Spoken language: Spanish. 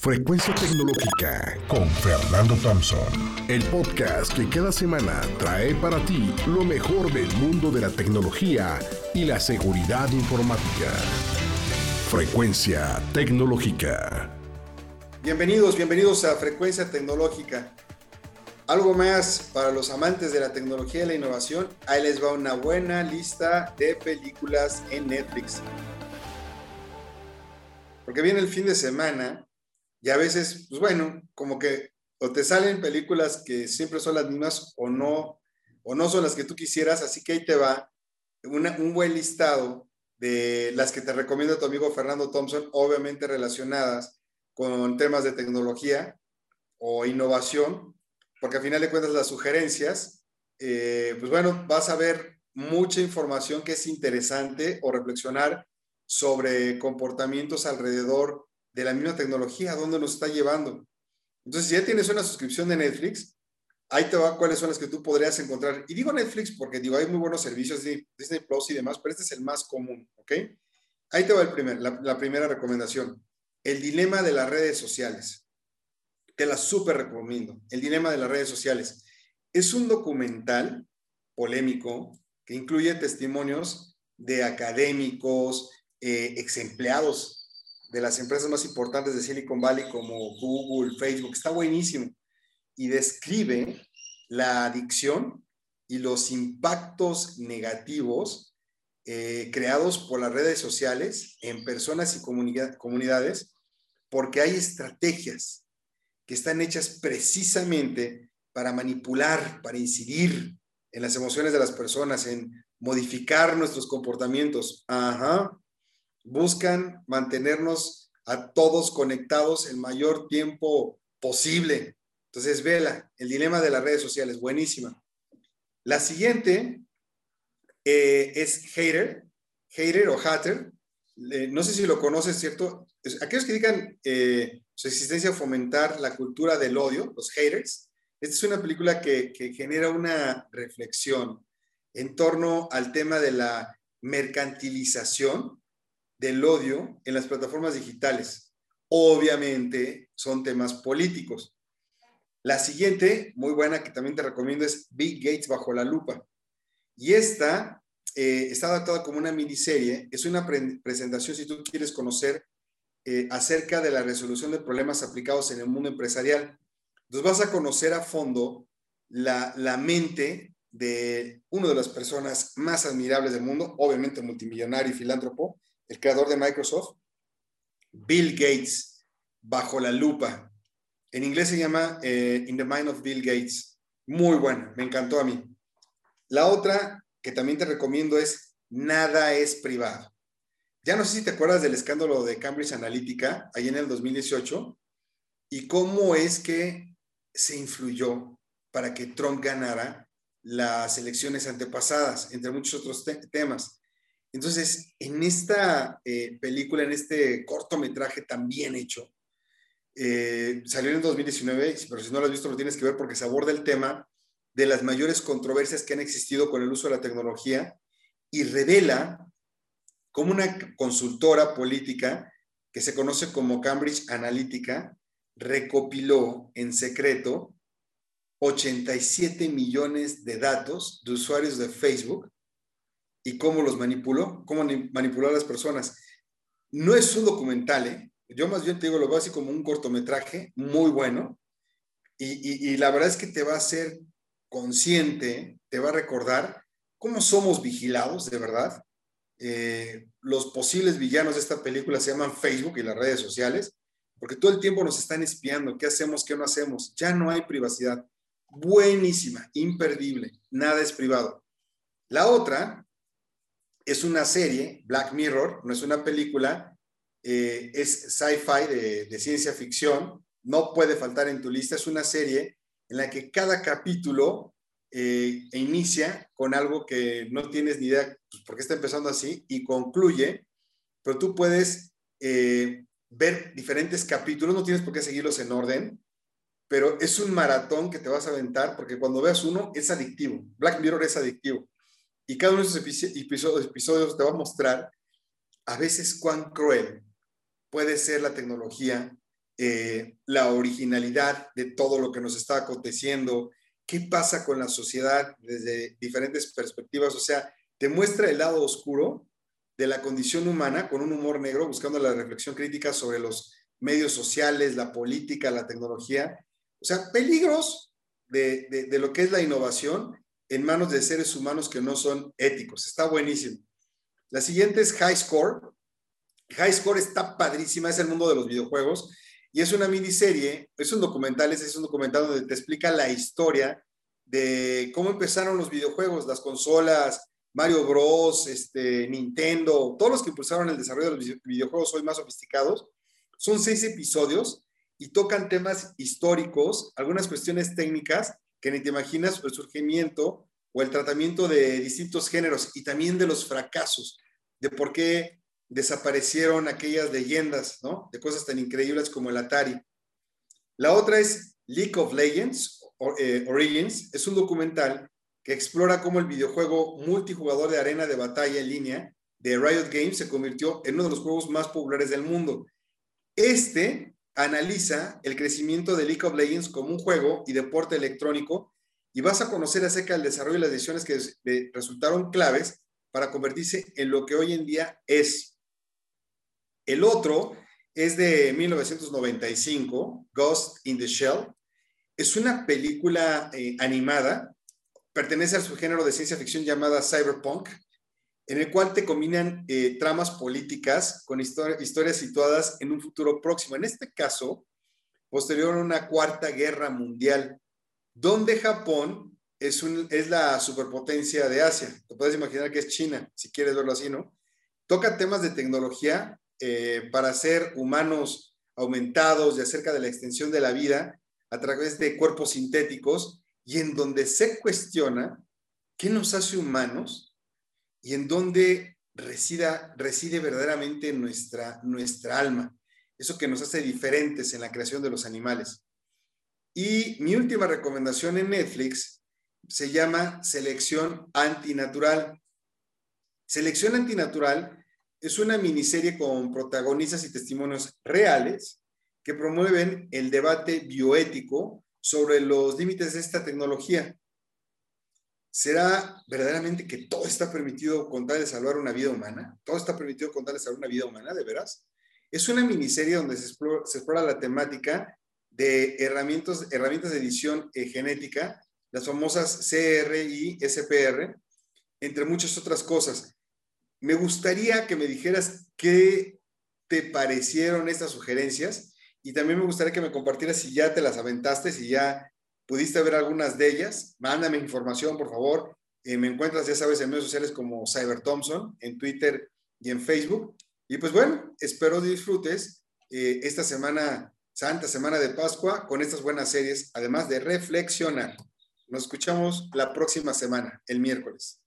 Frecuencia Tecnológica con Fernando Thompson. El podcast que cada semana trae para ti lo mejor del mundo de la tecnología y la seguridad informática. Frecuencia Tecnológica. Bienvenidos, bienvenidos a Frecuencia Tecnológica. Algo más para los amantes de la tecnología y la innovación. Ahí les va una buena lista de películas en Netflix. Porque viene el fin de semana y a veces, pues bueno, como que o te salen películas que siempre son las mismas o no, o no son las que tú quisieras, así que ahí te va un buen listado de las que te recomiendo tu amigo Fernando Thompson, obviamente relacionadas con temas de tecnología o innovación, porque al final de cuentas las sugerencias, eh, pues bueno, vas a ver mucha información que es interesante o reflexionar sobre comportamientos alrededor de la misma tecnología, a dónde nos está llevando. Entonces, si ya tienes una suscripción de Netflix, ahí te va cuáles son las que tú podrías encontrar. Y digo Netflix porque digo, hay muy buenos servicios de Disney Plus y demás, pero este es el más común, ¿ok? Ahí te va el primer, la, primera recomendación. El dilema de las redes sociales. Te la súper recomiendo. El dilema de las redes sociales. Es un documental polémico que incluye testimonios de académicos, eh, ex empleados de las empresas más importantes de Silicon Valley como Google, Facebook, está buenísimo y describe la adicción y los impactos negativos eh, creados por las redes sociales en personas y comunidades, porque hay estrategias que están hechas precisamente para manipular, para incidir en las emociones de las personas, en modificar nuestros comportamientos. Ajá buscan mantenernos a todos conectados el mayor tiempo posible. Entonces, vela, el dilema de las redes sociales, buenísima. La siguiente eh, es Hater, Hater o Hatter. no sé si lo conoces, ¿cierto? Aquellos que digan eh, su existencia fomentar la cultura del odio, los haters. Esta es una película que, que genera una reflexión en torno al tema de la mercantilización del odio en las plataformas digitales. Obviamente son temas políticos. La siguiente, muy buena, que también te recomiendo, es Big Gates bajo la lupa. Y esta eh, está adaptada como una miniserie. Es una presentación, si tú quieres conocer, eh, acerca de la resolución de problemas aplicados en el mundo empresarial. Entonces vas a conocer a fondo la, la mente de una de las personas más admirables del mundo, obviamente multimillonario y filántropo, el creador de Microsoft, Bill Gates, bajo la lupa. En inglés se llama eh, In the Mind of Bill Gates. Muy buena, me encantó a mí. La otra que también te recomiendo es Nada es privado. Ya no sé si te acuerdas del escándalo de Cambridge Analytica, ahí en el 2018, y cómo es que se influyó para que Trump ganara las elecciones antepasadas, entre muchos otros temas. Entonces, en esta eh, película, en este cortometraje tan bien hecho, eh, salió en 2019, pero si no lo has visto lo tienes que ver porque se aborda el tema de las mayores controversias que han existido con el uso de la tecnología y revela cómo una consultora política que se conoce como Cambridge Analytica recopiló en secreto 87 millones de datos de usuarios de Facebook y cómo los manipuló, cómo manipuló a las personas. No es un documental, ¿eh? yo más bien te digo, lo veo así como un cortometraje muy bueno y, la verdad es que te va a hacer consciente, te va a recordar cómo somos vigilados, de verdad. Eh, los posibles villanos de esta película se llaman Facebook y las redes sociales, porque todo el tiempo nos están espiando, qué hacemos, qué no hacemos. Ya no hay privacidad. Buenísima, imperdible, nada es privado. La otra es una serie, Black Mirror, no es una película, eh, es sci-fi de, ciencia ficción, no puede faltar en tu lista, es una serie en la que cada capítulo eh, inicia con algo que no tienes ni idea pues, por qué está empezando así y concluye, pero tú puedes eh, ver diferentes capítulos, no tienes por qué seguirlos en orden, pero es un maratón que te vas a aventar porque cuando veas uno es adictivo. Black Mirror es adictivo. Y cada uno de esos episodios, te va a mostrar a veces cuán cruel puede ser la tecnología eh, la originalidad de todo lo que nos está aconteciendo, qué pasa con la sociedad desde diferentes perspectivas, o sea, te muestra el lado oscuro de la condición humana con un humor negro, buscando la reflexión crítica sobre los medios sociales, la política, la tecnología, o sea, peligros de, de lo que es la innovación en manos de seres humanos que no son éticos. Está buenísimo. La siguiente es High Score. High Score está padrísima, es el mundo de los videojuegos y es una miniserie, es un documental, es un documental donde te explica la historia de cómo empezaron los videojuegos, las consolas, Mario Bros, este, Nintendo, todos los que impulsaron el desarrollo de los videojuegos hoy más sofisticados. Son seis episodios y tocan temas históricos, algunas cuestiones técnicas que ni te imaginas el surgimiento o el tratamiento de distintos géneros y también de los fracasos, de por qué desaparecieron aquellas leyendas, ¿no? De cosas tan increíbles como el Atari. La otra es League of Legends, eh, Origins, es un documental que explora cómo el videojuego multijugador de arena de batalla en línea de Riot Games se convirtió en uno de los juegos más populares del mundo. Este analiza el crecimiento de League of Legends como un juego y deporte electrónico y vas a conocer acerca del desarrollo y las decisiones que resultaron claves para convertirse en lo que hoy en día es. El otro es de 1995, Ghost in the Shell. Es una película eh, animada, pertenece al subgénero de ciencia ficción llamada cyberpunk, en el cual te combinan eh, tramas políticas con historias situadas en un futuro próximo. En este caso, posterior a una cuarta guerra mundial, donde Japón es, la superpotencia de Asia. Te puedes imaginar que es China, si quieres verlo así, ¿no? Toca temas de tecnología eh, para ser humanos aumentados y acerca de la extensión de la vida a través de cuerpos sintéticos y en donde se cuestiona qué nos hace humanos y en donde resida, reside verdaderamente nuestra, nuestra alma, eso que nos hace diferentes en la creación de los animales. Y mi última recomendación en Netflix se llama Selección Antinatural. Selección Antinatural es una miniserie con protagonistas y testimonios reales que promueven el debate bioético sobre los límites de esta tecnología. ¿Será verdaderamente que todo está permitido con tal de salvar una vida humana? ¿Todo está permitido con tal de salvar una vida humana, de veras? Es una miniserie donde se explora, la temática de herramientas, herramientas de edición eh, genética, las famosas CR y SPR, entre muchas otras cosas me gustaría que me dijeras qué te parecieron estas sugerencias y también me gustaría que me compartieras si ya te las aventaste, si ya pudiste ver algunas de ellas. Mándame información, por favor. Eh, me encuentras, ya sabes, en medios sociales como Cyber Thompson, en Twitter y en Facebook. Y pues bueno, espero disfrutes eh, esta semana, Santa Semana de Pascua, con estas buenas series, además de reflexionar. Nos escuchamos la próxima semana, el miércoles.